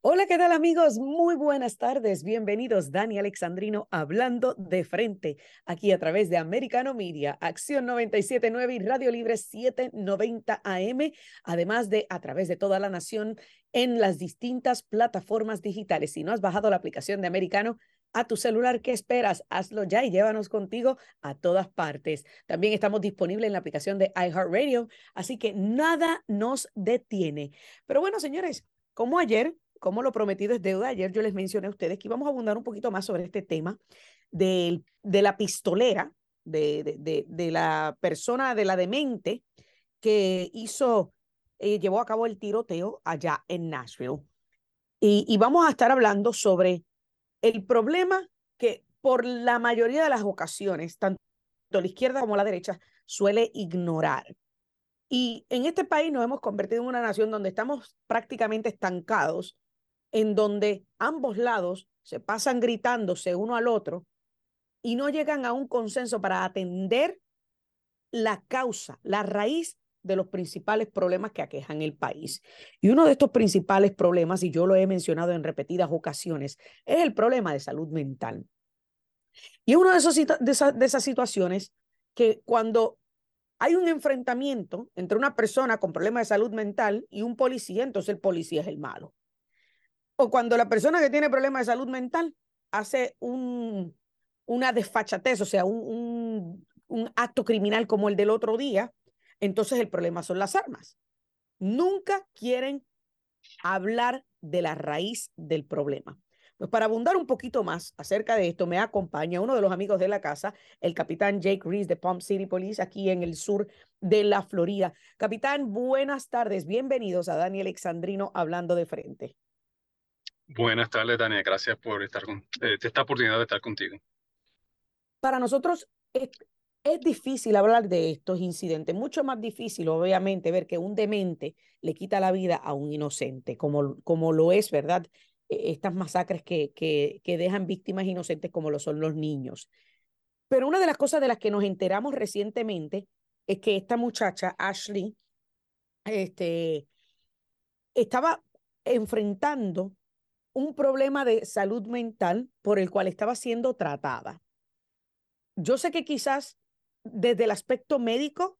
Hola, ¿qué tal amigos? Muy buenas tardes. Bienvenidos, Dani Alexandrino, hablando de frente, aquí a través de Americano Media, Acción 979 y Radio Libre 790 AM, además de a través de toda la nación en las distintas plataformas digitales. Si no has bajado la aplicación de Americano, a tu celular. ¿Qué esperas? Hazlo ya y llévanos contigo a todas partes. También estamos disponibles en la aplicación de iHeartRadio, así que nada nos detiene. Pero bueno, señores, como ayer como lo prometido es deuda, ayer yo les mencioné a ustedes que íbamos a abundar un poquito más sobre este tema de, de la pistolera, de, de, de, la persona, de la demente que hizo, eh, llevó a cabo el tiroteo allá en Nashville. Y, y vamos a estar hablando sobre el problema que por la mayoría de las ocasiones, tanto la izquierda como la derecha, suele ignorar. Y en este país nos hemos convertido en una nación donde estamos prácticamente estancados en donde ambos lados se pasan gritándose uno al otro y no llegan a un consenso para atender la causa, la raíz de los principales problemas que aquejan el país. Y uno de estos principales problemas, y yo lo he mencionado en repetidas ocasiones, es el problema de salud mental. Y de, esos, de, esas, de esas situaciones que cuando hay un enfrentamiento entre una persona con problemas de salud mental y un policía, entonces el policía es el malo o cuando la persona que tiene problemas de salud mental hace un, una desfachatez, o sea, un, un, un acto criminal como el del otro día, entonces el problema son las armas. Nunca quieren hablar de la raíz del problema. Pues para abundar un poquito más acerca de esto, me acompaña uno de los amigos de la casa, el capitán Jake Reese de Palm City Police, aquí en el sur de la Florida. Capitán, buenas tardes, bienvenidos a Daniel Alexandrino hablando de frente. Buenas tardes, Daniel. Gracias por estar con, eh, esta oportunidad de estar contigo. Para nosotros es, es, difícil hablar de estos incidentes, mucho más difícil, obviamente, ver que un demente le quita la vida a un inocente, como, como lo es, ¿verdad? E, estas masacres que, que, que dejan víctimas inocentes como lo son los niños. Pero una de las cosas de las que nos enteramos recientemente es que esta muchacha, Ashley, este, estaba enfrentando un problema de salud mental por el cual estaba siendo tratada. Yo sé que quizás desde el aspecto médico,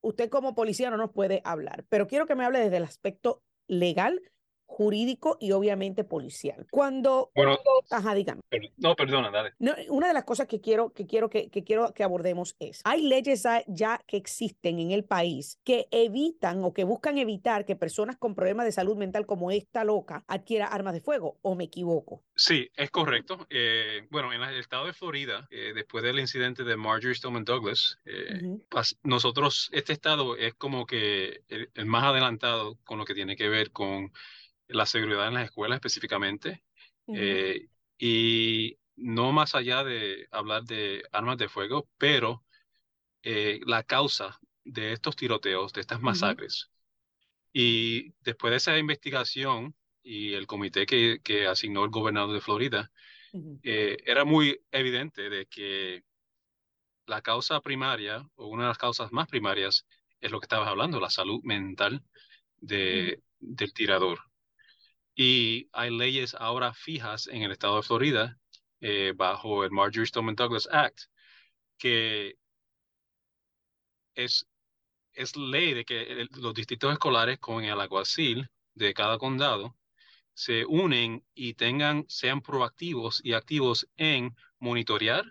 usted como policía no nos puede hablar, pero quiero que me hable desde el aspecto legal jurídico y obviamente policial. Cuando... Bueno, ajá, dígame. No, perdona, dale. No, una de las cosas que quiero que, quiero que, que, quiero que abordemos es, hay leyes ya que existen en el país que evitan o que buscan evitar que personas con problemas de salud mental como esta loca adquiera armas de fuego, ¿o me equivoco? Sí, es correcto. Eh, bueno, en el estado de Florida, eh, después del incidente de Marjorie Stoneman Douglas, eh, uh -huh. nosotros, este estado es como que el, el más adelantado con lo que tiene que ver con la seguridad en las escuelas específicamente, uh -huh. eh, y no más allá de hablar de armas de fuego, pero eh, la causa de estos tiroteos, de estas masacres. Uh -huh. Y después de esa investigación y el comité que, que asignó el gobernador de Florida, uh -huh. eh, era muy evidente de que la causa primaria, o una de las causas más primarias, es lo que estabas hablando, la salud mental de, del tirador. Y hay leyes ahora fijas en el estado de Florida, eh, bajo el Marjorie Stoneman Douglas Act, que es, es ley de que el, los distritos escolares con el alguacil de cada condado se unen y tengan, sean proactivos y activos en monitorear,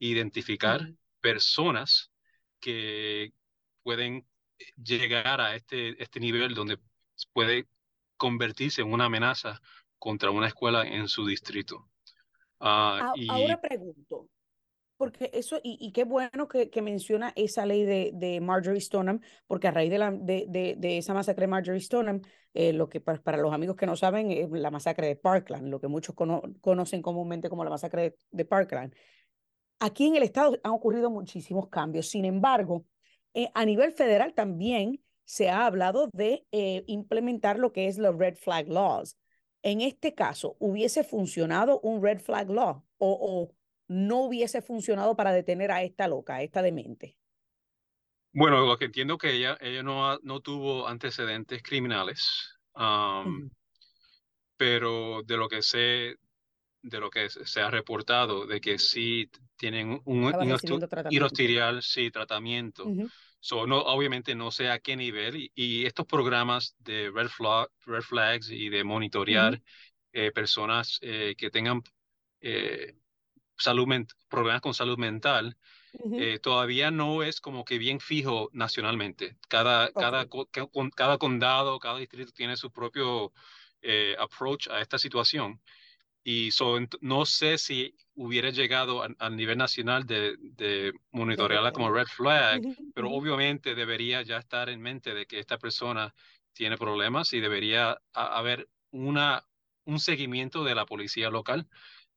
identificar personas que pueden llegar a este, este nivel donde puede convertirse en una amenaza contra una escuela en su distrito. Uh, y... Ahora pregunto, porque eso, y, y qué bueno que, que, menciona esa ley de, de Marjorie Stoneham, porque a raíz de, la, de, de, de esa masacre de Marjorie Stoneham, eh, lo que para, para, los amigos que no saben es la masacre de Parkland, lo que muchos cono conocen comúnmente como la masacre de, de, Parkland. Aquí en el estado han ocurrido muchísimos cambios, sin embargo, eh, a nivel federal también se ha hablado de eh, implementar lo que es los red flag laws. En este caso, ¿hubiese funcionado un red flag law o, o no hubiese funcionado para detener a esta loca, a esta demente? Bueno, lo que entiendo que ella, ella no, no tuvo antecedentes criminales, um, uh -huh. pero de lo que sé, de lo que se ha reportado, de que sí tienen un, un sí, tratamiento. No, obviamente no sé a qué nivel y, estos programas de red, red, flags y de monitorear eh, personas eh, que tengan eh, salud problemas con salud mental, todavía no es como que bien fijo nacionalmente. Cada, cada, cada condado, cada distrito tiene su propio approach a esta situación. Y no sé si hubiera llegado al nivel nacional de, de monitorearla como red flag, pero obviamente debería ya estar en mente de que esta persona tiene problemas y debería haber una, un seguimiento de la policía local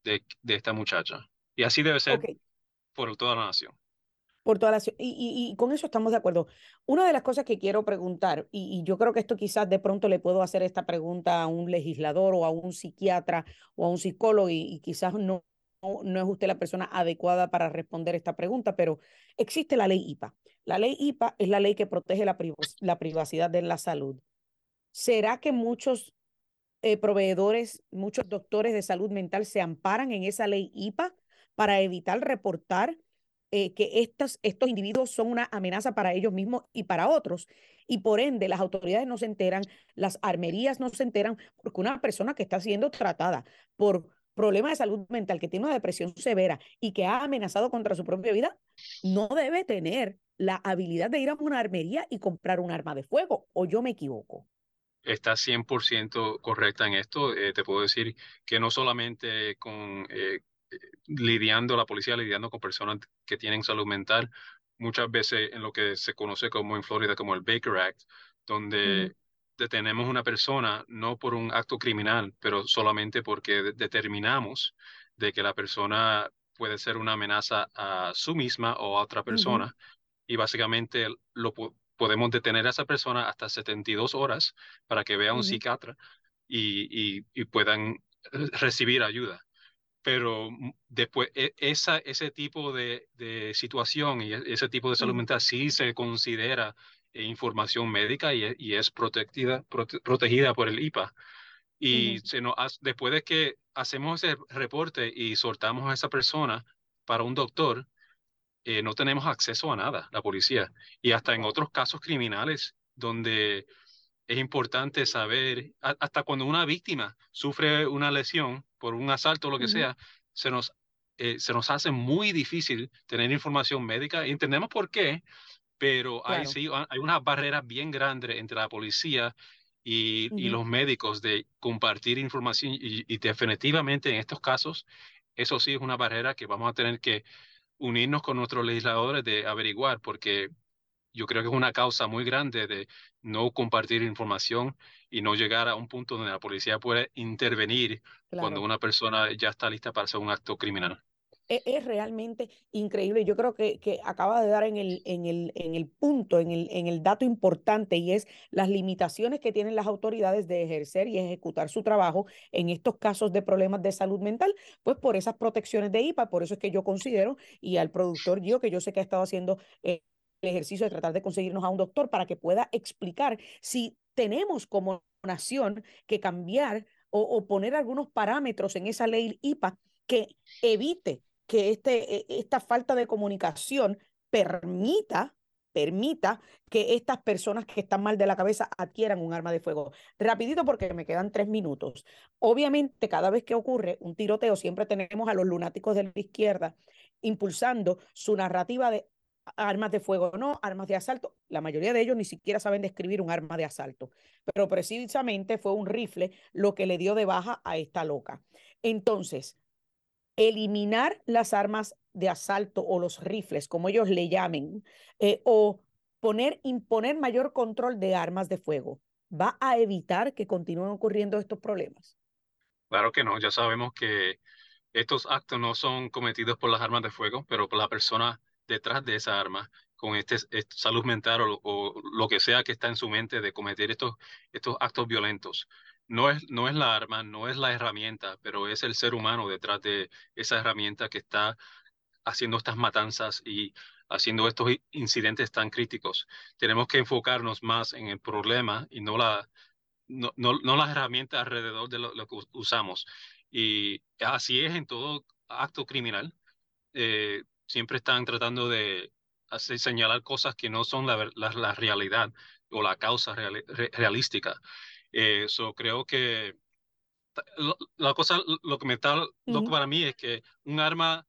de, de esta muchacha. Y así debe ser por toda la nación por toda la y, y, con eso estamos de acuerdo. Una de las cosas que quiero preguntar, y, yo creo que esto quizás de pronto le puedo hacer esta pregunta a un legislador o a un psiquiatra o a un psicólogo, y, quizás no, no, es usted la persona adecuada para responder esta pregunta, pero existe la ley IPA. La ley IPA es la ley que protege la, la privacidad de la salud. ¿Será que muchos eh, proveedores, muchos doctores de salud mental se amparan en esa ley IPA para evitar reportar eh, que estos, individuos son una amenaza para ellos mismos y para otros. Y por ende, las autoridades no se enteran, las armerías no se enteran, porque una persona que está siendo tratada por problemas de salud mental, que tiene una depresión severa y que ha amenazado contra su propia vida, no debe tener la habilidad de ir a una armería y comprar un arma de fuego, o yo me equivoco. Está 100% correcta en esto. Eh, te puedo decir que no solamente con eh, lidiando, la policía lidiando con personas que tienen salud mental, muchas veces en lo que se conoce como en Florida como el Baker Act, donde detenemos una persona no por un acto criminal, pero solamente porque determinamos de que la persona puede ser una amenaza a su misma o a otra persona y básicamente lo podemos detener a esa persona hasta 72 horas para que vea a un psiquiatra y, y, y puedan recibir ayuda pero después e, esa, ese tipo de, de, situación y e, ese tipo de salud mental sí se considera información médica y, e, y es protegida, protegida por el IPA. Y se nos, después de que hacemos ese reporte y soltamos a esa persona para un doctor, eh, no tenemos acceso a nada, la policía. Y hasta en otros casos criminales donde es importante saber, hasta cuando una víctima sufre una lesión por un asalto o lo que sea, se nos, eh, se nos hace muy difícil tener información médica. Entendemos por qué, pero hay, sí, hay una barrera bien grande entre la policía y, y los médicos de compartir información y, y, definitivamente en estos casos, eso sí es una barrera que vamos a tener que unirnos con nuestros legisladores de averiguar, porque yo creo que es una causa muy grande de no compartir información y no llegar a un punto donde la policía puede intervenir cuando una persona ya está lista para hacer un acto criminal. E-, es, realmente increíble. Yo creo que, que acaba de dar en el, en el, en el punto, en el, en el dato importante y es las limitaciones que tienen las autoridades de ejercer y ejecutar su trabajo en estos casos de problemas de salud mental, pues por esas protecciones de IPA. Por eso es que yo considero, y al productor yo, que yo sé que ha estado haciendo... Eh, ejercicio de tratar de conseguirnos a un doctor para que pueda explicar si tenemos como nación que cambiar o, poner algunos parámetros en esa ley IPA que evite que este, e, esta falta de comunicación permita permita que estas personas que están mal de la cabeza adquieran un arma de fuego. Rapidito porque me quedan tres minutos. Obviamente, cada vez que ocurre un tiroteo, siempre tenemos a los lunáticos de la izquierda impulsando su narrativa de armas de fuego, no, armas de asalto. La mayoría de ellos ni siquiera saben describir un arma de asalto, pero precisamente fue un rifle lo que le dio de baja a esta loca. Entonces, eliminar las armas de asalto o los rifles, como ellos le llamen, eh, o poner, imponer mayor control de armas de fuego, va a evitar que continúen ocurriendo estos problemas. Claro que no, ya sabemos que estos actos no son cometidos por las armas de fuego, pero por la persona detrás de esa arma con este, salud mental o, lo que sea que está en su mente de cometer estos, estos actos violentos. No es, no es la arma, no es la herramienta, pero es el ser humano detrás de esa herramienta que está haciendo estas matanzas y haciendo estos incidentes tan críticos. Tenemos que enfocarnos más en el problema y no la, no, no, no las herramientas alrededor de lo, que usamos. Y así es en todo acto criminal. Eh, siempre están tratando de hacer, señalar cosas que no son la, la, realidad o la causa realística. Eso eh, creo que la cosa, lo que me está loco para mí es que un arma,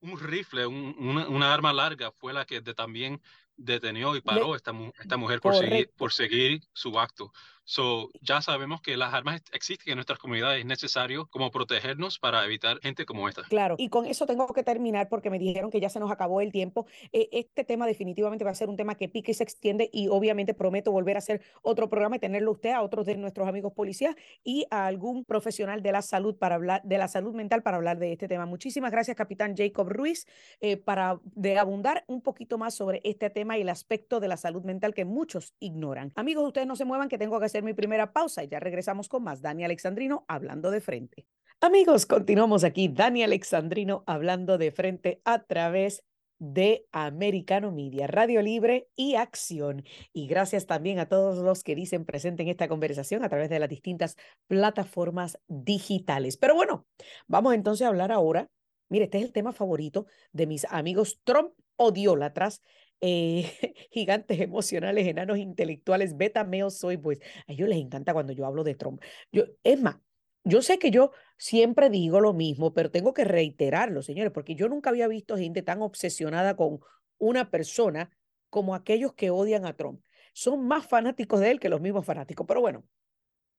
un rifle, un, una, una, arma larga fue la que de, también detenió y paró esta, esta mujer por seguir, por seguir su acto. So, ya sabemos que las armas existen en nuestras comunidades, es necesario como protegernos para evitar gente como esta. Claro, y con eso tengo que terminar porque me dijeron que ya se nos acabó el tiempo. Eh, este tema definitivamente va a ser un tema que pique y se extiende y obviamente prometo volver a hacer otro programa y tenerlo usted, a otros de nuestros amigos policías y a algún profesional de la salud para hablar de la salud mental para hablar de este tema. Muchísimas gracias, capitán Jacob Ruiz, eh, para de abundar un poquito más sobre este tema y el aspecto de la salud mental que muchos ignoran. Amigos, ustedes no se muevan que tengo que hacer mi primera pausa y ya regresamos con más. Dani Alexandrino hablando de frente. Amigos, continuamos aquí. Dani Alexandrino hablando de frente a través de Americano Media, Radio Libre y Acción. Y gracias también a todos los que dicen presente en esta conversación a través de las distintas plataformas digitales. Pero bueno, vamos entonces a hablar ahora. Mire, este es el tema favorito de mis amigos Trump odiólatras eh, gigantes emocionales, enanos intelectuales, beta male soy pues. A ellos les encanta cuando yo hablo de Trump. Yo, es más, yo sé que yo siempre digo lo mismo, pero tengo que reiterarlo, señores, porque yo nunca había visto gente tan obsesionada con una persona como aquellos que odian a Trump. Son más fanáticos de él que los mismos fanáticos. Pero bueno,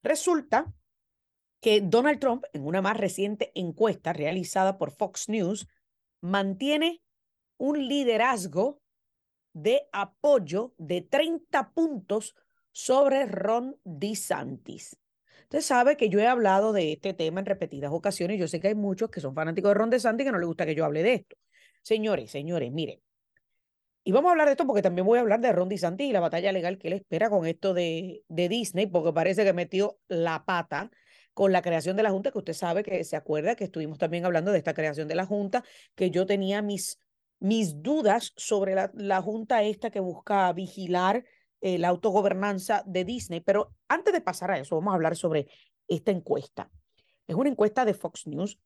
resulta que Donald Trump, en una más reciente encuesta realizada por Fox News, mantiene un liderazgo de apoyo de 30 puntos sobre Ron DeSantis. Usted sabe que yo he hablado de este tema en repetidas ocasiones. Yo sé que hay muchos que son fanáticos de Ron DeSantis que no les gusta que yo hable de esto. Señores, señores, miren. Y vamos a hablar de esto porque también voy a hablar de Ron DeSantis y la batalla legal que él espera con esto de, de Disney, porque parece que metió la pata con la creación de la Junta, que usted sabe que se acuerda que estuvimos también hablando de esta creación de la Junta, que yo tenía mis mis dudas sobre la, junta esta que busca vigilar eh, la autogobernanza de Disney. Pero antes de pasar a eso, vamos a hablar sobre esta encuesta. Es una encuesta de Fox News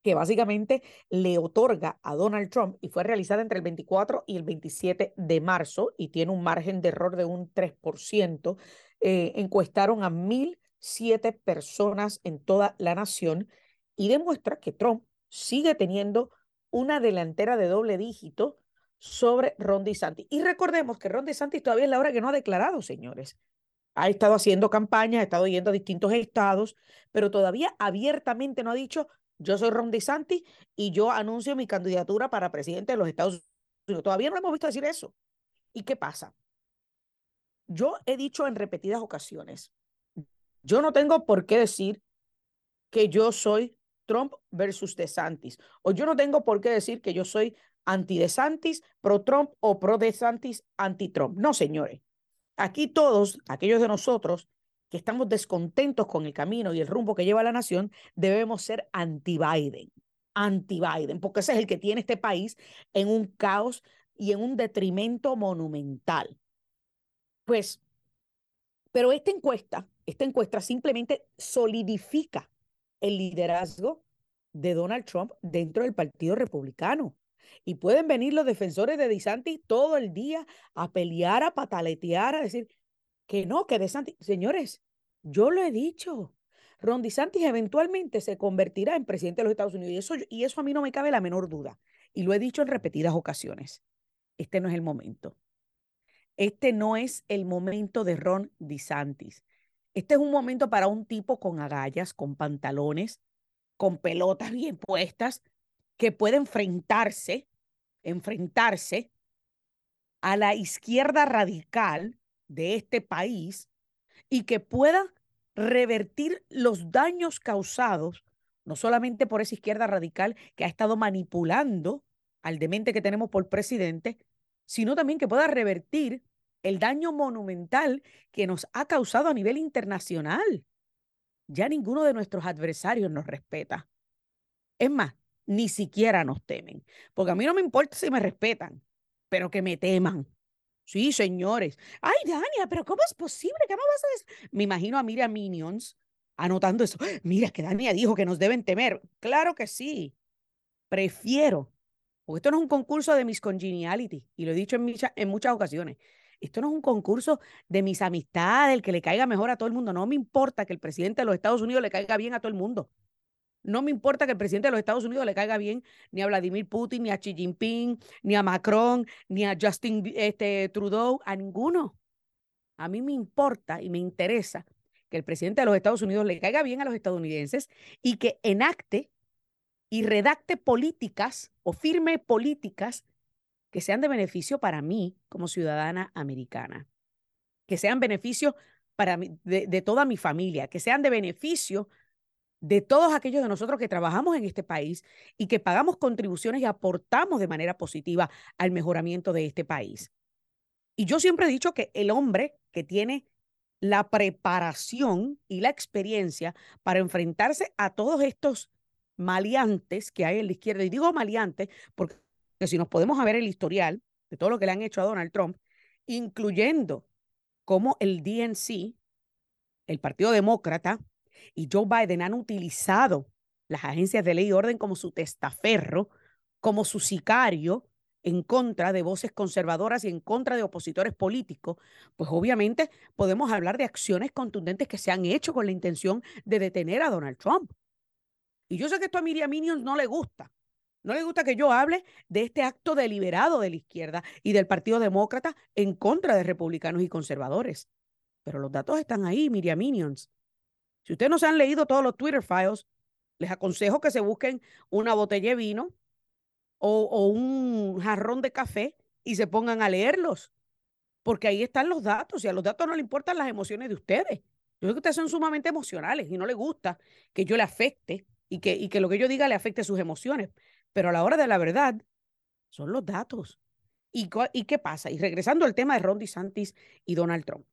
que básicamente le otorga a Donald Trump y fue realizada entre el 24 y el 27 de marzo y tiene un margen de error de un 3%. Eh, encuestaron a 1.007 personas en toda la nación y demuestra que Trump sigue teniendo una delantera de doble dígito sobre Ron DeSantis. Y recordemos que Ron DeSantis todavía es la hora que no ha declarado, señores. Ha estado haciendo campañas, ha estado yendo a distintos estados, pero todavía abiertamente no ha dicho, yo soy Ron DeSantis y yo anuncio mi candidatura para presidente de los Estados Unidos. Todavía no hemos visto decir eso. ¿Y qué pasa? Yo he dicho en repetidas ocasiones, yo no tengo por qué decir que yo soy Trump versus DeSantis. O yo no tengo por qué decir que yo soy anti-DeSantis, pro-Trump o pro-DeSantis, anti-Trump. No, señores. Aquí todos, aquellos de nosotros que estamos descontentos con el camino y el rumbo que lleva la nación, debemos ser anti-Biden. Anti-Biden, porque ese es el que tiene este país en un caos y en un detrimento monumental. Pues, pero esta encuesta, esta encuesta simplemente solidifica el liderazgo de Donald Trump dentro del Partido Republicano. Y pueden venir los defensores de DeSantis todo el día a pelear, a pataletear, a decir que no, que DeSantis. Señores, yo lo he dicho. Ron DeSantis eventualmente se convertirá en presidente de los Estados Unidos. Y eso, y eso a mí no me cabe la menor duda. Y lo he dicho en repetidas ocasiones. Este no es el momento. Este no es el momento de Ron DeSantis. Este es un momento para un tipo con agallas, con pantalones, con pelotas bien puestas, que puede enfrentarse, enfrentarse a la izquierda radical de este país y que pueda revertir los daños causados no solamente por esa izquierda radical que ha estado manipulando al demente que tenemos por presidente, sino también que pueda revertir el daño monumental que nos ha causado a nivel internacional. Ya ninguno de nuestros adversarios nos respeta. Es más, ni siquiera nos temen, porque a mí no me importa si me respetan, pero que me teman, Sí, señores. Ay, Dania, pero ¿cómo es posible no vas a? Me imagino a Miriam Minions anotando eso. Mira que Dania dijo que nos deben temer. Claro que sí. Prefiero, porque esto no es un concurso de mis congeniality, y lo he dicho en muchas ocasiones. Esto no es un concurso de mis amistades, el que le caiga mejor a todo el mundo. No me importa que el presidente de los Estados Unidos le caiga bien a todo el mundo. No me importa que el presidente de los Estados Unidos le caiga bien ni a Vladimir Putin, ni a Xi Jinping, ni a Macron, ni a Justin este, Trudeau, a ninguno. A mí me importa y me interesa que el presidente de los Estados Unidos le caiga bien a los estadounidenses y que enacte y redacte políticas o firme políticas que sean de beneficio para mí como ciudadana americana, que sean beneficio para de, de toda mi familia, que sean de beneficio de todos aquellos de nosotros que trabajamos en este país y que pagamos contribuciones y aportamos de manera positiva al mejoramiento de este país. Y yo siempre he dicho que el hombre que tiene la preparación y la experiencia para enfrentarse a todos estos maleantes que hay en la izquierda, y digo maleantes porque si nos podemos ver el historial de todo lo que le han hecho a Donald Trump, incluyendo cómo el DNC, el Partido Demócrata, y Joe Biden han utilizado las agencias de ley y orden como su testaferro, como su sicario en contra de voces conservadoras y en contra de opositores políticos, pues obviamente podemos hablar de acciones contundentes que se han hecho con la intención de detener a Donald Trump. Y yo sé que esto a Miriam Minions no le gusta. No le gusta que yo hable de este acto deliberado de la izquierda y del Partido Demócrata en contra de republicanos y conservadores. Pero los datos están ahí, Miriam Minions. Si ustedes no se han leído todos los Twitter files, les aconsejo que se busquen una botella de vino o, un jarrón de café y se pongan a leerlos, porque ahí están los datos y a los datos no le importan las emociones de ustedes. Yo sé que ustedes son sumamente emocionales y no les gusta que yo le afecte y que, y que lo que yo diga le afecte sus emociones, pero a la hora de la verdad son los datos. ¿Y, ¿Y qué pasa? Y regresando al tema de Ron DeSantis y Donald Trump.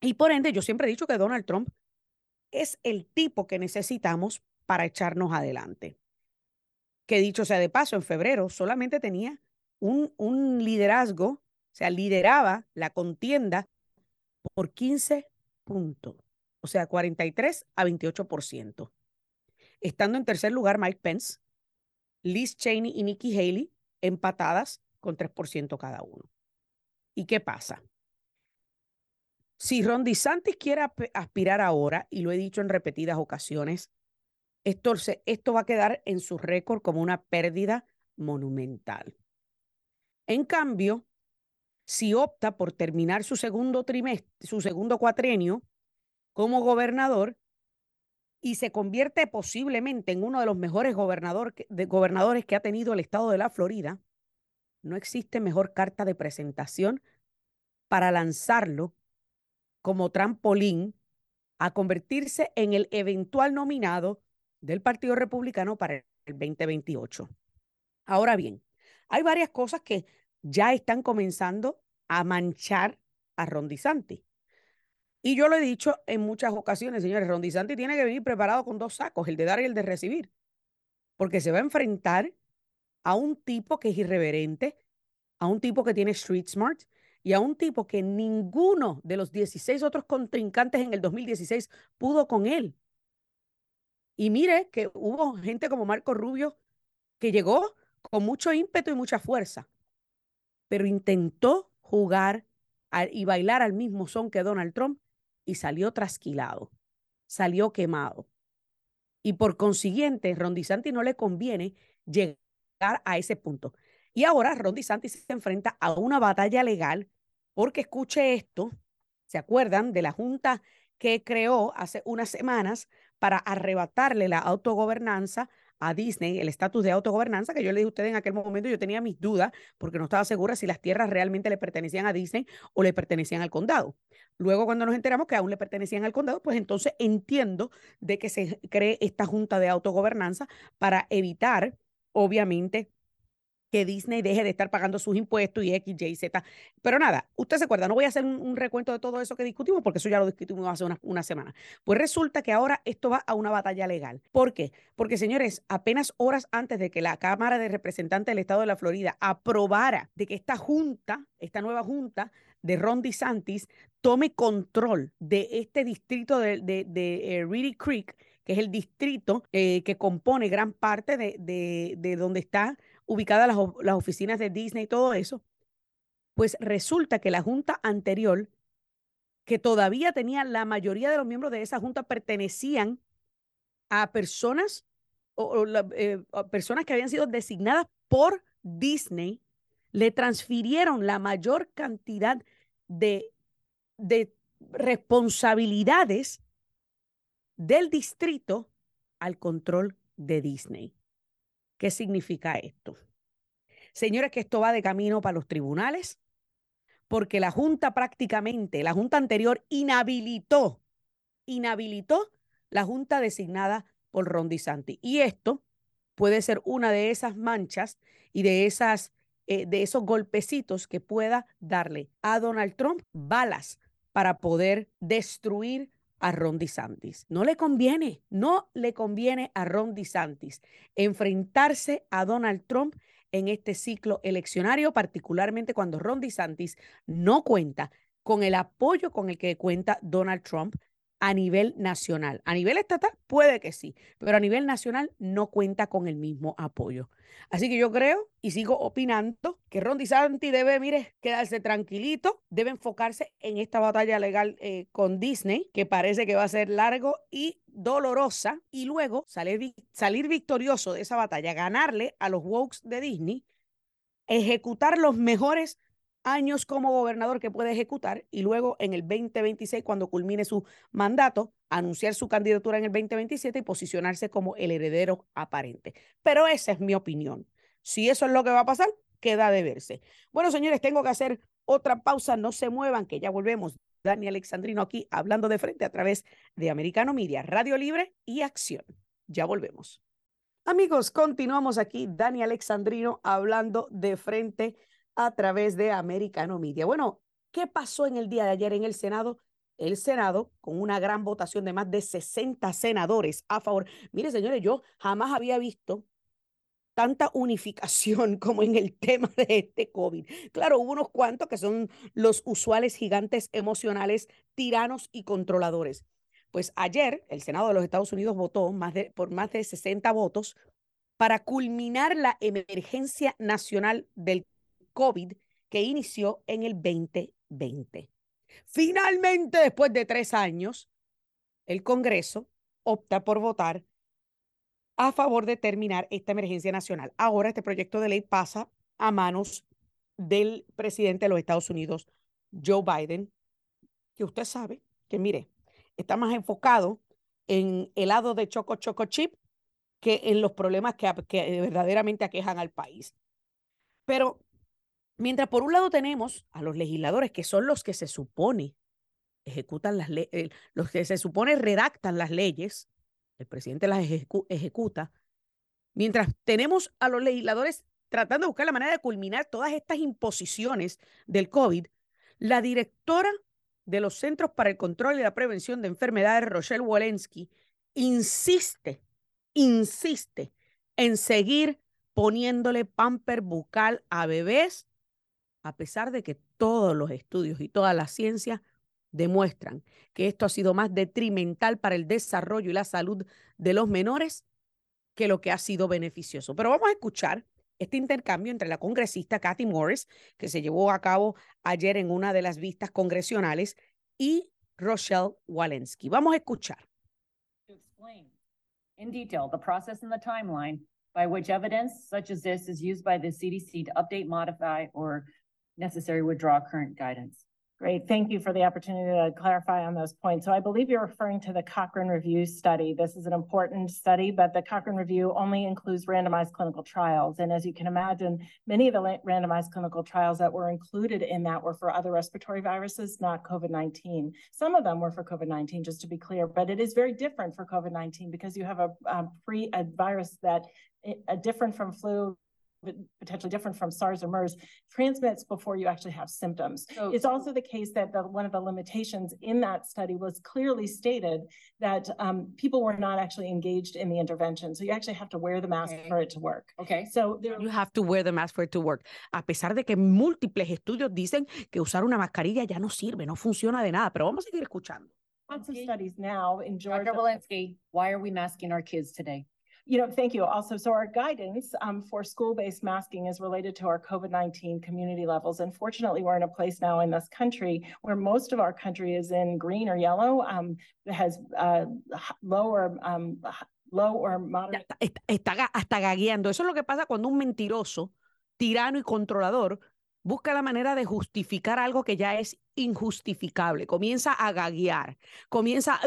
Y por ende, yo siempre he dicho que Donald Trump es el tipo que necesitamos para echarnos adelante. Que dicho sea de paso, en febrero solamente tenía un, un liderazgo, o sea, lideraba la contienda por 15 puntos, o sea, 43 a 28%. Estando en tercer lugar Mike Pence, Liz Cheney y Nikki Haley empatadas con 3% cada uno. ¿Y qué pasa? Si Ron DeSantis quiere aspirar ahora, y lo he dicho en repetidas ocasiones, esto, esto va a quedar en su récord como una pérdida monumental. En cambio, si opta por terminar su segundo trimestre, su segundo cuatrenio como gobernador y se convierte posiblemente en uno de los mejores gobernadores que ha tenido el estado de la Florida, no existe mejor carta de presentación para lanzarlo como trampolín a convertirse en el eventual nominado del Partido Republicano para el 2028. Ahora bien, hay varias cosas que ya están comenzando a manchar a Rondizanti. Y yo lo he dicho en muchas ocasiones, señores, Rondizanti tiene que venir preparado con dos sacos, el de dar y el de recibir, porque se va a enfrentar a un tipo que es irreverente, a un tipo que tiene street smart, y a un tipo que ninguno de los 16 otros contrincantes en el 2016 pudo con él. Y mire que hubo gente como Marco Rubio que llegó con mucho ímpetu y mucha fuerza, pero intentó jugar y bailar al mismo son que Donald Trump y salió trasquilado, salió quemado. Y por consiguiente, Ron DeSantis no le conviene llegar a ese punto. Y ahora Ron DeSantis se enfrenta a una batalla legal porque escuche esto, ¿se acuerdan de la junta que creó hace unas semanas para arrebatarle la autogobernanza a Disney, el estatus de autogobernanza, que yo le dije a ustedes en aquel momento, yo tenía mis dudas porque no estaba segura si las tierras realmente le pertenecían a Disney o le pertenecían al condado. Luego, cuando nos enteramos que aún le pertenecían al condado, pues entonces entiendo de que se cree esta junta de autogobernanza para evitar, obviamente, que Disney deje de estar pagando sus impuestos y X, Y, Z. Pero nada, usted se acuerda, no voy a hacer un, recuento de todo eso que discutimos porque eso ya lo discutimos hace una, semana. Pues resulta que ahora esto va a una batalla legal. ¿Por qué? Porque, señores, apenas horas antes de que la Cámara de Representantes del Estado de la Florida aprobara de que esta junta, esta nueva junta de Ron DeSantis, tome control de este distrito de, de, eh, Reedy Creek, que es el distrito eh, que compone gran parte de donde está ubicadas las, las oficinas de Disney y todo eso, pues resulta que la junta anterior, que todavía tenía la mayoría de los miembros de esa junta pertenecían a personas o, eh, personas que habían sido designadas por Disney, le transfirieron la mayor cantidad de, de responsabilidades del distrito al control de Disney. ¿Qué significa esto? Señores, que esto va de camino para los tribunales, porque la Junta prácticamente, la Junta anterior inhabilitó, inhabilitó la Junta designada por Ron DeSantis. Y esto puede ser una de esas manchas y de esas eh, de esos golpecitos que pueda darle a Donald Trump balas para poder destruir a Ron DeSantis. No le conviene, no le conviene a Ron DeSantis enfrentarse a Donald Trump en este ciclo eleccionario, particularmente cuando Ron DeSantis no cuenta con el apoyo con el que cuenta Donald Trump a nivel nacional. A nivel estatal puede que sí, pero a nivel nacional no cuenta con el mismo apoyo. Así que yo creo y sigo opinando que Ron DeSantis debe, mire, quedarse tranquilito, debe enfocarse en esta batalla legal eh, con Disney, que parece que va a ser largo y dolorosa, y luego salir, salir victorioso de esa batalla, ganarle a los Wokes de Disney, ejecutar los mejores años como gobernador que puede ejecutar y luego en el 2026, cuando culmine su mandato, anunciar su candidatura en el 2027 y posicionarse como el heredero aparente. Pero esa es mi opinión. Si eso es lo que va a pasar, queda de verse. Bueno, señores, tengo que hacer otra pausa. No se muevan, que ya volvemos. Dani Alexandrino aquí hablando de frente a través de Americano Media, Radio Libre y Acción. Ya volvemos. Amigos, continuamos aquí. Dani Alexandrino hablando de frente a través de Americano Media. Bueno, ¿qué pasó en el día de ayer en el Senado? El Senado, con una gran votación de más de 60 senadores a favor. Mire, señores, yo jamás había visto tanta unificación como en el tema de este COVID. Claro, hubo unos cuantos que son los usuales gigantes emocionales, tiranos y controladores. Pues ayer el Senado de los Estados Unidos votó más de, por más de 60 votos para culminar la emergencia nacional del COVID que inició en el 2020. Finalmente, después de tres años, el Congreso opta por votar a favor de terminar esta emergencia nacional. Ahora este proyecto de ley pasa a manos del presidente de los Estados Unidos, Joe Biden, que usted sabe que, mire, está más enfocado en el lado de Choco Choco Chip que en los problemas que, que verdaderamente aquejan al país. Pero Mientras por un lado tenemos a los legisladores, que son los que se supone ejecutan las leyes, los que se supone redactan las leyes, el presidente las ejecuta, mientras tenemos a los legisladores tratando de buscar la manera de culminar todas estas imposiciones del COVID, la directora de los Centros para el Control y la Prevención de Enfermedades, Rochelle Walensky, insiste, insiste en seguir poniéndole pamper bucal a bebés a pesar de que todos los estudios y toda la ciencia demuestran que esto ha sido más detrimental para el desarrollo y la salud de los menores que lo que ha sido beneficioso. Pero vamos a escuchar este intercambio entre la congresista Kathy Morris, que se llevó a cabo ayer en una de las vistas congresionales, y Rochelle Walensky. Vamos a escuchar. Necessary withdraw current guidance. Great. Thank you for the opportunity to clarify on those points. So I believe you're referring to the Cochrane Review study. This is an important study, but the Cochrane Review only includes randomized clinical trials. And as you can imagine, many of the randomized clinical trials that were included in that were for other respiratory viruses, not COVID-19. Some of them were for COVID-19, just to be clear, but it is very different for COVID-19 because you have a, a pre a virus that different from flu potentially different from SARS or MERS, transmits before you actually have symptoms. So, it's also the case that the, one of the limitations in that study was clearly stated that um, people were not actually engaged in the intervention. So you actually have to wear the mask okay. for it to work. Okay. So there, you have to wear the mask for it to work. A pesar de que múltiples estudios dicen que usar una mascarilla ya no sirve, no funciona de nada, pero vamos a seguir escuchando. Lots of studies now in Georgia. Dr. Walensky, why are we masking our kids today? You know, thank you. Also, so our guidance um, for school-based masking is related to our COVID-19 community levels. And fortunately, we're in a place now in this country where most of our country is in green or yellow, um, has uh, lower um, low or moderate. Está, está, hasta gagueando. Eso es lo que pasa cuando un mentiroso, tirano y controlador busca la manera de justificar algo que ya es injustificable, comienza a gaguear, comienza a...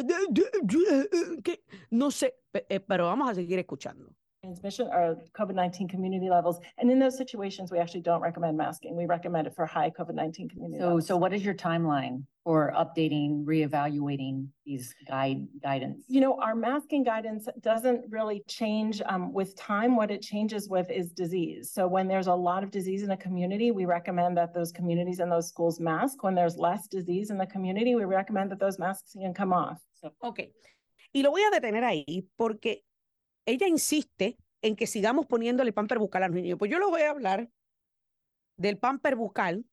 no sé, eh, pero vamos a seguir escuchando. Transmission or COVID-19 community levels. And in those situations, we actually don't recommend masking. We recommend it for high COVID-19 community so, levels. So what is your timeline for updating, reevaluating these guide guidance? You know, our masking guidance doesn't really change um, with time. What it changes with is disease. So when there's a lot of disease in a community, we recommend that those communities and those schools mask. When there's less disease in the community, we recommend that those masks can come off. So. Okay. Y lo voy a detener ahí porque ella insiste en que sigamos poniéndole pamper bucal a los niños. Pues yo les voy a hablar del pamper bucal.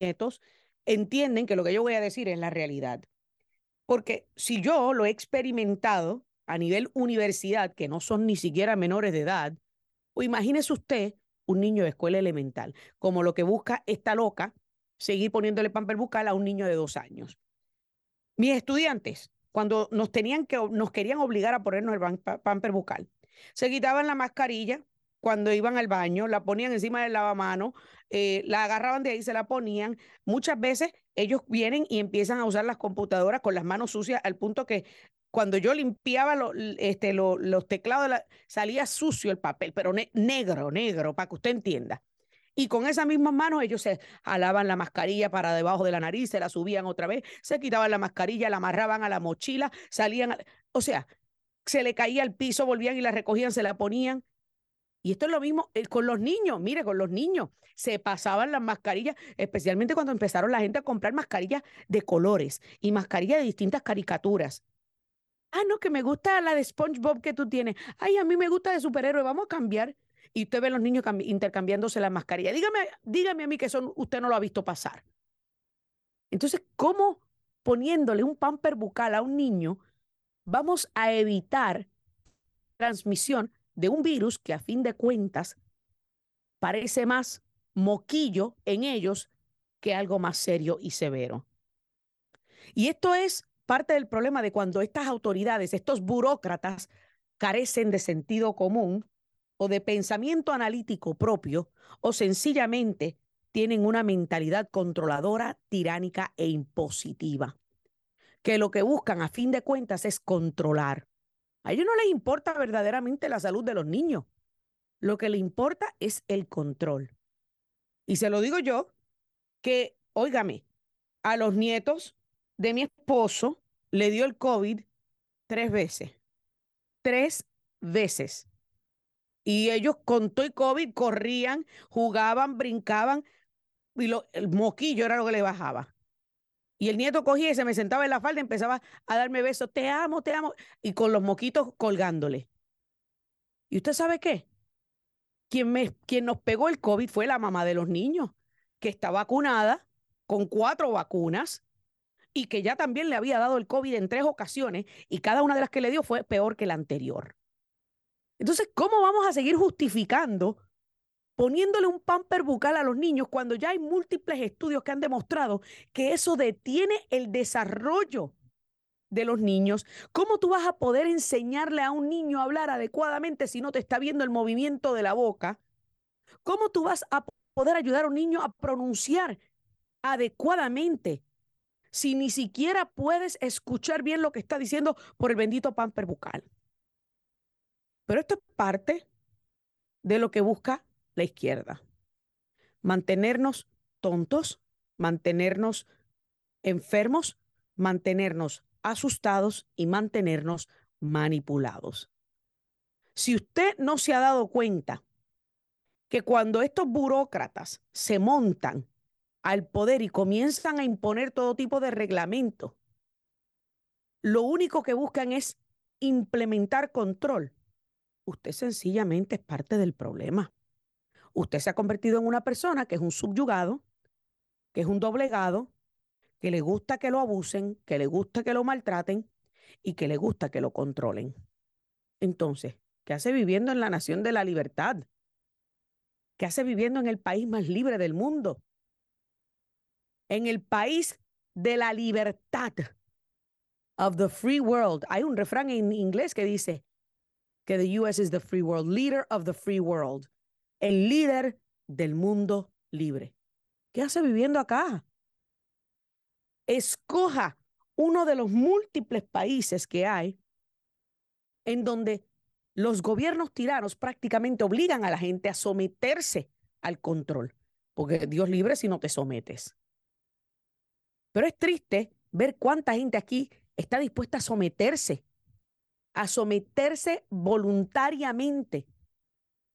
Nietos entienden que lo que yo voy a decir es la realidad. Porque si yo lo he experimentado a nivel universidad, que no son ni siquiera menores de edad, o imagínese usted un niño de escuela elemental, como lo que busca esta loca, seguir poniéndole pamper bucal a un niño de dos años. Mis estudiantes cuando nos tenían que, nos querían obligar a ponernos el pamper bucal. Se quitaban la mascarilla cuando iban al baño, la ponían encima del lavamano, eh, la agarraban de ahí, se la ponían. Muchas veces ellos vienen y empiezan a usar las computadoras con las manos sucias al punto que cuando yo limpiaba este, los teclados, salía sucio el papel, pero negro, negro, para que usted entienda. Y con esas mismas manos ellos se jalaban la mascarilla para debajo de la nariz, se la subían otra vez, se quitaban la mascarilla, la amarraban a la mochila, salían, o sea, se le caía al piso, volvían y la recogían, se la ponían. Y esto es lo mismo eh, con los niños, mire, con los niños se pasaban las mascarillas, especialmente cuando empezaron la gente a comprar mascarillas de colores y mascarillas de distintas caricaturas. Ah, no, que me gusta la de SpongeBob que tú tienes. Ay, a mí me gusta de superhéroe, vamos a cambiar y usted ve a los niños intercambiándose la mascarilla. Dígame, dígame a mí que eso usted no lo ha visto pasar. Entonces, ¿cómo poniéndole un pamper bucal a un niño vamos a evitar transmisión de un virus que a fin de cuentas parece más moquillo en ellos que algo más serio y severo? Y esto es parte del problema de cuando estas autoridades, estos burócratas, carecen de sentido común o de pensamiento analítico propio o sencillamente tienen una mentalidad controladora, tiránica e impositiva, que lo que buscan a fin de cuentas es controlar. A ellos no les importa verdaderamente la salud de los niños. Lo que les importa es el control. Y se lo digo yo, que, óigame, a los nietos de mi esposo le dio el COVID tres veces. Tres veces. Y ellos con todo el COVID corrían, jugaban, brincaban y lo, el moquillo era lo que le bajaba. Y el nieto cogía y se me sentaba en la falda y empezaba a darme besos, te amo, te amo, y con los moquitos colgándole. ¿Y usted sabe qué? Quien, me, quien nos pegó el COVID fue la mamá de los niños, que está vacunada con cuatro vacunas y que ya también le había dado el COVID en tres ocasiones y cada una de las que le dio fue peor que la anterior. Entonces, ¿cómo vamos a seguir justificando poniéndole un pamper bucal a los niños cuando ya hay múltiples estudios que han demostrado que eso detiene el desarrollo de los niños? ¿Cómo tú vas a poder enseñarle a un niño a hablar adecuadamente si no te está viendo el movimiento de la boca? ¿Cómo tú vas a poder ayudar a un niño a pronunciar adecuadamente si ni siquiera puedes escuchar bien lo que está diciendo por el bendito pamper bucal? Pero esto es parte de lo que busca la izquierda. Mantenernos tontos, mantenernos enfermos, mantenernos asustados y mantenernos manipulados. Si usted no se ha dado cuenta que cuando estos burócratas se montan al poder y comienzan a imponer todo tipo de reglamentos, lo único que buscan es implementar control. Usted sencillamente es parte del problema. Usted se ha convertido en una persona que es un subyugado, que es un doblegado, que le gusta que lo abusen, que le gusta que lo maltraten y que le gusta que lo controlen. Entonces, ¿qué hace viviendo en la nación de la libertad? ¿Qué hace viviendo en el país más libre del mundo? En el país de la libertad. Of the free world. Hay un refrán en inglés que dice que the US is the free world, leader of the free world, el líder del mundo libre. ¿Qué hace viviendo acá? Escoja uno de los múltiples países que hay en donde los gobiernos tiranos prácticamente obligan a la gente a someterse al control, porque Dios libre si no te sometes. Pero es triste ver cuánta gente aquí está dispuesta a someterse, a someterse voluntariamente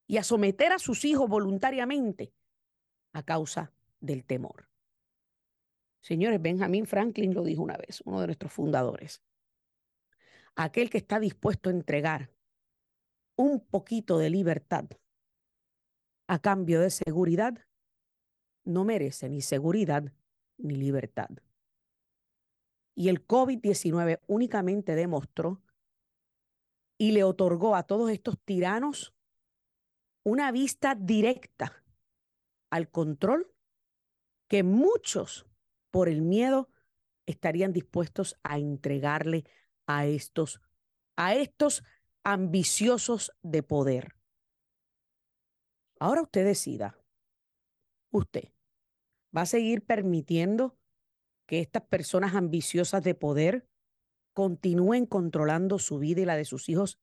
y a someter a sus hijos voluntariamente a causa del temor. Señores, Benjamin Franklin lo dijo una vez, uno de nuestros fundadores. Aquel que está dispuesto a entregar un poquito de libertad a cambio de seguridad, no merece ni seguridad ni libertad. Y el COVID-19 únicamente demostró y le otorgó a todos estos tiranos una vista directa al control que muchos, por el miedo, estarían dispuestos a entregarle a estos, a estos ambiciosos de poder. Ahora usted decida, usted va a seguir permitiendo que estas personas ambiciosas de poder continúen controlando su vida y la de sus hijos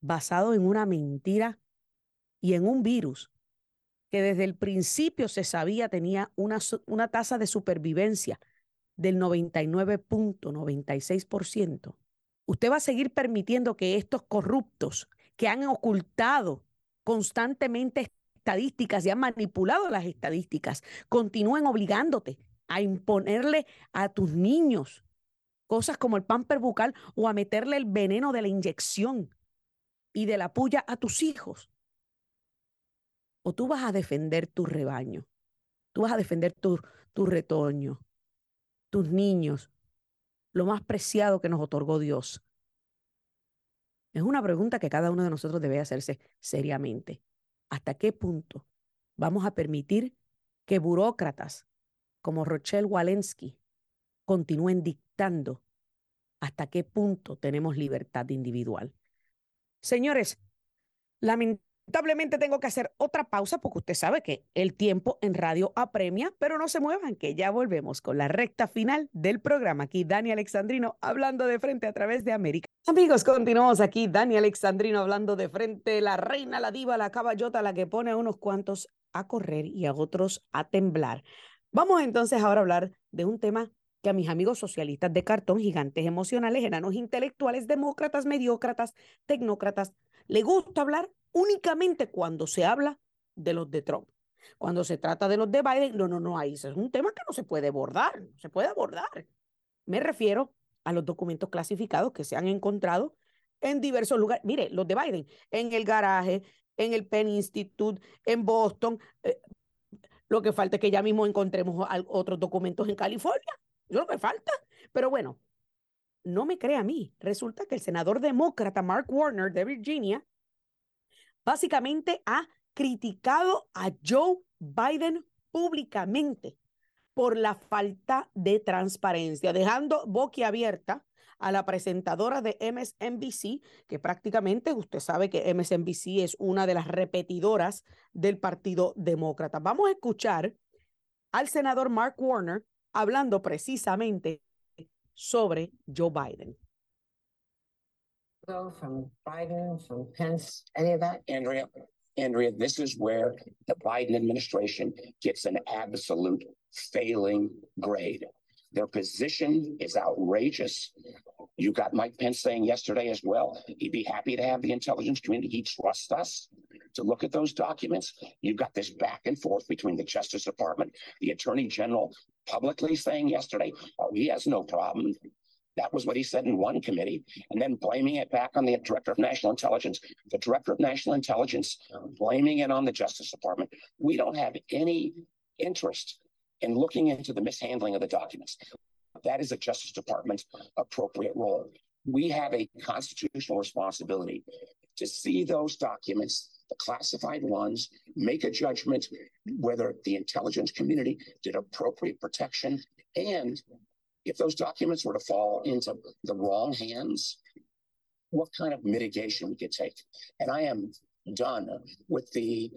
basado en una mentira y en un virus que desde el principio se sabía tenía una, una tasa de supervivencia del 99.96%. Usted va a seguir permitiendo que estos corruptos que han ocultado constantemente estadísticas y han manipulado las estadísticas continúen obligándote a imponerle a tus niños cosas como el pamper bucal o a meterle el veneno de la inyección y de la puya a tus hijos. O tú vas a defender tu rebaño, tú vas a defender tu, tu retoño, tus niños, lo más preciado que nos otorgó Dios. Es una pregunta que cada uno de nosotros debe hacerse seriamente. ¿Hasta qué punto vamos a permitir que burócratas como Rochelle Walensky continúen dictando hasta qué punto tenemos libertad individual. Señores, lamentablemente tengo que hacer otra pausa porque usted sabe que el tiempo en radio apremia, pero no se muevan, que ya volvemos con la recta final del programa. Aquí Dani Alexandrino hablando de frente a través de América. Amigos, continuamos aquí. Dani Alexandrino hablando de frente, la reina, la diva, la caballota, la que pone a unos cuantos a correr y a otros a temblar. Vamos entonces ahora a hablar de un tema que a mis amigos socialistas de cartón, gigantes emocionales, enanos intelectuales, demócratas, mediócratas, tecnócratas, le gusta hablar únicamente cuando se habla de los de Trump. Cuando se trata de los de Biden, no, no, no, ahí es un tema que no se puede abordar, no se puede abordar. Me refiero a los documentos clasificados que se han encontrado en diversos lugares. Mire, los de Biden, en el garaje, en el Penn Institute, en Boston, eh, lo que falta es que ya mismo encontremos otros documentos en California. Lo que falta. Pero bueno, no me crea a mí. Resulta que el senador demócrata Mark Warner de Virginia básicamente ha criticado a Joe Biden públicamente por la falta de transparencia, dejando boquiabierta a la presentadora de MSNBC, que prácticamente usted sabe que MSNBC es una de las repetidoras del Partido Demócrata. Vamos a escuchar al senador Mark Warner hablando precisamente sobre Joe Biden. From Biden, from Pence, any of that? Andrea, Andrea, this is where the Biden administration gets an absolute failing grade. Their position is outrageous. You got Mike Pence saying yesterday as well, he'd be happy to have the intelligence community. He trusts us to look at those documents. You've got this back and forth between the Justice Department, the Attorney General publicly saying yesterday, oh, he has no problem. That was what he said in one committee, and then blaming it back on the Director of National Intelligence. The Director of National Intelligence blaming it on the Justice Department. We don't have any interest in looking into the mishandling of the documents. That is a Justice Department appropriate role. We have a constitutional responsibility to see those documents, the classified ones, make a judgment whether the intelligence community did appropriate protection and if those documents were to fall into the wrong hands, what kind of mitigation we could take. And I am done with the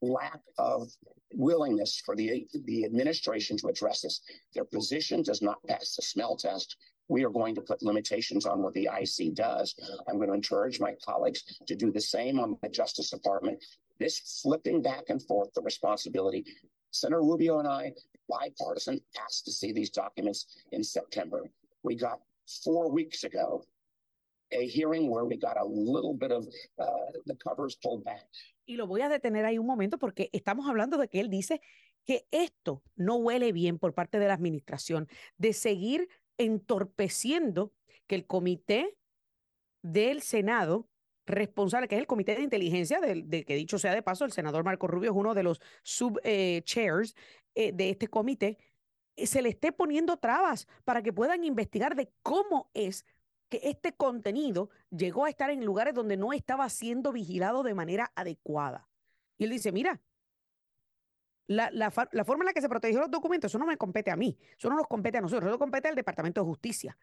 lack of willingness for the, the administration to address this. Their position does not pass the smell test. We are going to put limitations on what the IC does. I'm going to encourage my colleagues to do the same on the Justice Department. This flipping back and forth the responsibility. Senator Rubio and I, bipartisan, asked to see these documents in September. We got four weeks ago a hearing where we got a little bit of uh, the covers pulled back. Y lo voy a detener ahí un momento porque estamos hablando de que él dice que esto no huele bien por parte de la administración, de seguir entorpeciendo que el comité del Senado responsable, que es el comité de inteligencia, de, que dicho sea de paso, el senador Marco Rubio es uno de los sub-chairs eh, eh, de este comité, eh, se le esté poniendo trabas para que puedan investigar de cómo es que este contenido llegó a estar en lugares donde no estaba siendo vigilado de manera adecuada. Y él dice, mira, la, la, forma en la que se protegieron los documentos, eso no me compete a mí, eso no nos compete a nosotros, eso compete al Departamento de Justicia.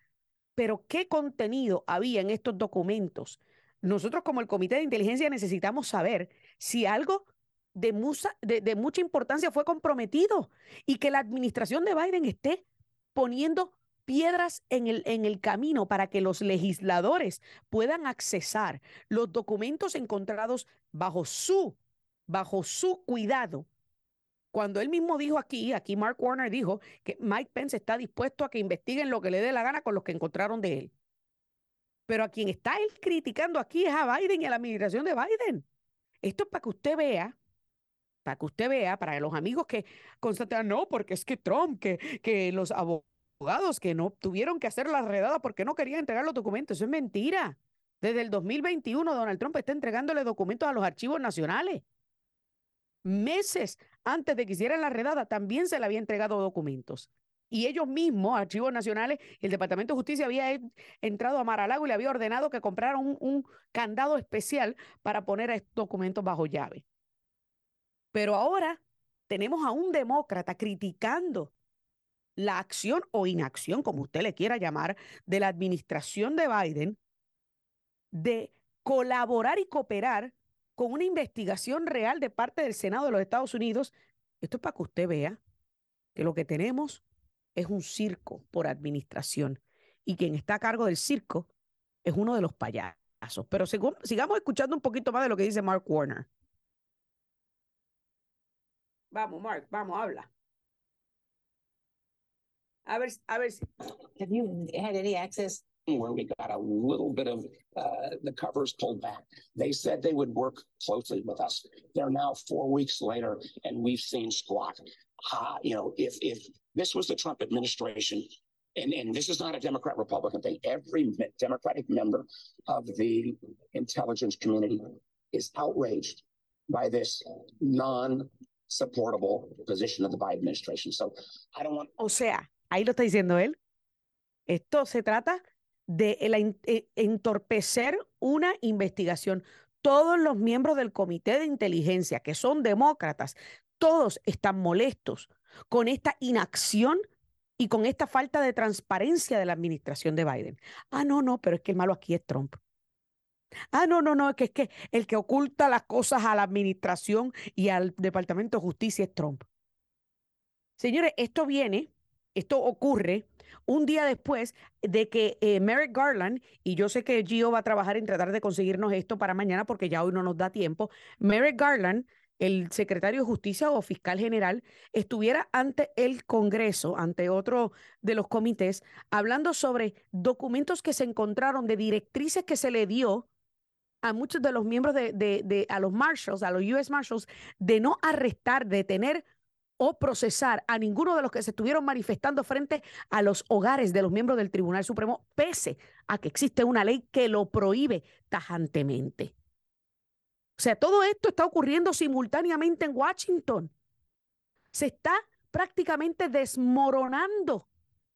Pero ¿qué contenido había en estos documentos? Nosotros como el Comité de Inteligencia necesitamos saber si algo de, musa, de, de mucha importancia fue comprometido y que la administración de Biden esté poniendo piedras en el, en el camino para que los legisladores puedan accesar los documentos encontrados bajo su, bajo su cuidado. Cuando él mismo dijo aquí, aquí Mark Warner dijo que Mike Pence está dispuesto a que investiguen lo que le dé la gana con los que encontraron de él. Pero a quien está él criticando aquí es a Biden y a la administración de Biden. Esto es para que usted vea para que usted vea, para los amigos que constatan, no, porque es que Trump, que, que los abogados que no tuvieron que hacer la redada porque no querían entregar los documentos. Eso es mentira. Desde el 2021, Donald Trump está entregándole documentos a los archivos nacionales. Meses antes de que hicieran la redada, también se le había entregado documentos. Y ellos mismos, archivos nacionales, el Departamento de Justicia había entrado a Maralago y le había ordenado que compraran un, un candado especial para poner a estos documentos bajo llave. Pero ahora tenemos a un demócrata criticando la acción o inacción, como usted le quiera llamar, de la administración de Biden de colaborar y cooperar con una investigación real de parte del Senado de los Estados Unidos. Esto es para que usted vea que lo que tenemos es un circo por administración y quien está a cargo del circo es uno de los payasos. Pero sigamos escuchando un poquito más de lo que dice Mark Warner. Vamos, Mark, vamos, habla. A ver, a ver. Access where we got a little bit of uh, the covers pulled back? They said they would work closely with us. They're now four weeks later, and we've seen squat. Uh, you know, if if this was the Trump administration, and, and this is not a Democrat Republican thing. Every Democratic member of the intelligence community is outraged by this non supportable position of the Biden administration. So I don't want. O sea, Ahí lo está diciendo él. Esto se trata de eh, entorpecer una investigación. Todos los miembros del comité de inteligencia, que son demócratas, todos están molestos con esta inacción y con esta falta de transparencia de la administración de Biden. Ah, no, no, pero es que el malo aquí es Trump. Ah, no, no, no, es que es que el que oculta las cosas a la administración y al Departamento de Justicia es Trump. Señores, esto viene esto ocurre un día después de que eh, Merrick Garland, y yo sé que Gio va a trabajar en tratar de conseguirnos esto para mañana porque ya hoy no nos da tiempo, Merrick Garland el secretario de Justicia o fiscal general estuviera ante el Congreso, ante otro de los comités, hablando sobre documentos que se encontraron de directrices que se le dio a muchos de los miembros de, a los marshals, a los US Marshals, de no arrestar, detener o procesar a ninguno de los que se estuvieron manifestando frente a los hogares de los miembros del Tribunal Supremo, pese a que existe una ley que lo prohíbe tajantemente. O sea, todo esto está ocurriendo simultáneamente en Washington. Se está prácticamente desmoronando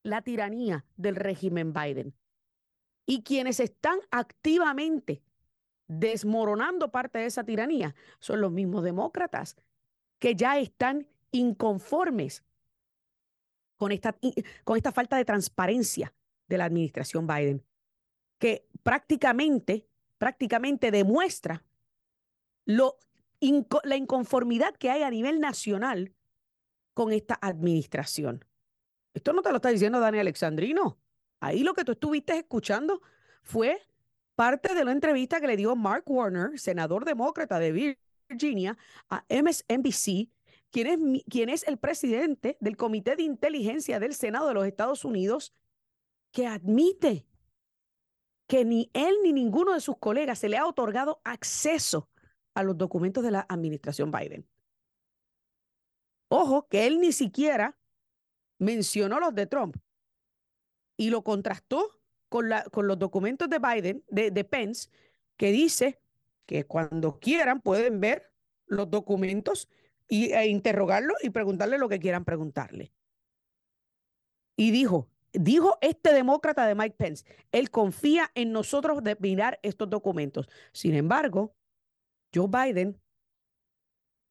la tiranía del régimen Biden. Y quienes están activamente desmoronando parte de esa tiranía son los mismos demócratas que ya están inconformes con esta, con esta falta de transparencia de la administración Biden, que prácticamente, prácticamente demuestra lo, la inconformidad que hay a nivel nacional con esta administración. Esto no te lo está diciendo Dani Alexandrino. Ahí lo que tú estuviste escuchando fue parte de la entrevista que le dio Mark Warner, senador demócrata de Virginia, a MSNBC, quien es, el presidente del Comité de Inteligencia del Senado de los Estados Unidos, que admite que ni él ni ninguno de sus colegas se le ha otorgado acceso a los documentos de la administración Biden. Ojo, que él ni siquiera mencionó los de Trump y lo contrastó con, los documentos de Biden, de, de Pence, que dice que cuando quieran pueden ver los documentos y, e interrogarlo y preguntarle lo que quieran preguntarle. Y dijo, dijo este demócrata de Mike Pence, él confía en nosotros de mirar estos documentos. Sin embargo, Joe Biden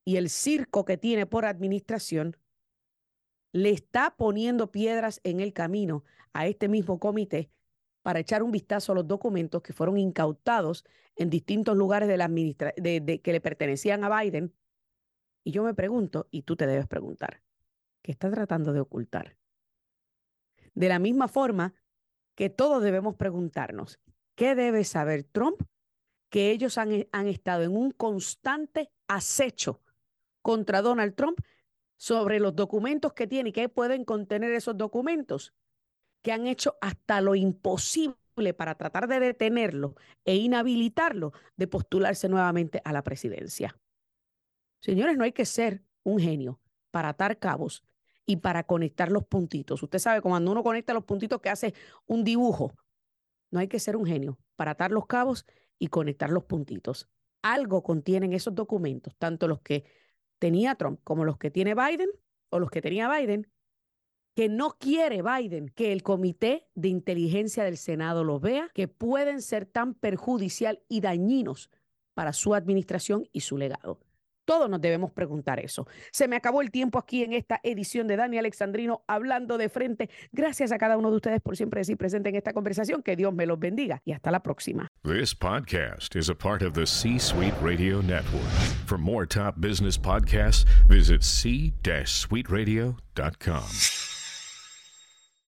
y el circo que tiene por administración le está poniendo piedras en el camino a este mismo comité para echar un vistazo a los documentos que fueron incautados en distintos lugares de la de, que le pertenecían a Biden. Y yo me pregunto, y tú te debes preguntar, ¿qué está tratando de ocultar? De la misma forma que todos debemos preguntarnos, ¿qué debe saber Trump que ellos han, eh, han estado en un constante acecho contra Donald Trump sobre los documentos que tiene y qué pueden contener esos documentos, que han hecho hasta lo imposible para tratar de detenerlo e inhabilitarlo de postularse nuevamente a la presidencia. Señores, no hay que ser un genio para atar cabos y para conectar los puntitos. Usted sabe, cuando uno conecta los puntitos que hace un dibujo, no hay que ser un genio para atar los cabos y conectar los puntitos. Algo contienen esos documentos, tanto los que tenía Trump como los que tiene Biden o los que tenía Biden, que no quiere Biden que el Comité de Inteligencia del Senado los vea, que pueden ser tan perjudicial y dañinos para su administración y su legado. Todos nos debemos preguntar eso. Se me acabó el tiempo aquí en esta edición de Dani Alexandrino hablando de frente. Gracias a cada uno de ustedes por siempre decir presente en esta conversación. Que Dios me los bendiga y hasta la próxima. This podcast is a part of the C-Suite Radio Network. For more top business podcasts, visit c-suiteradio.com.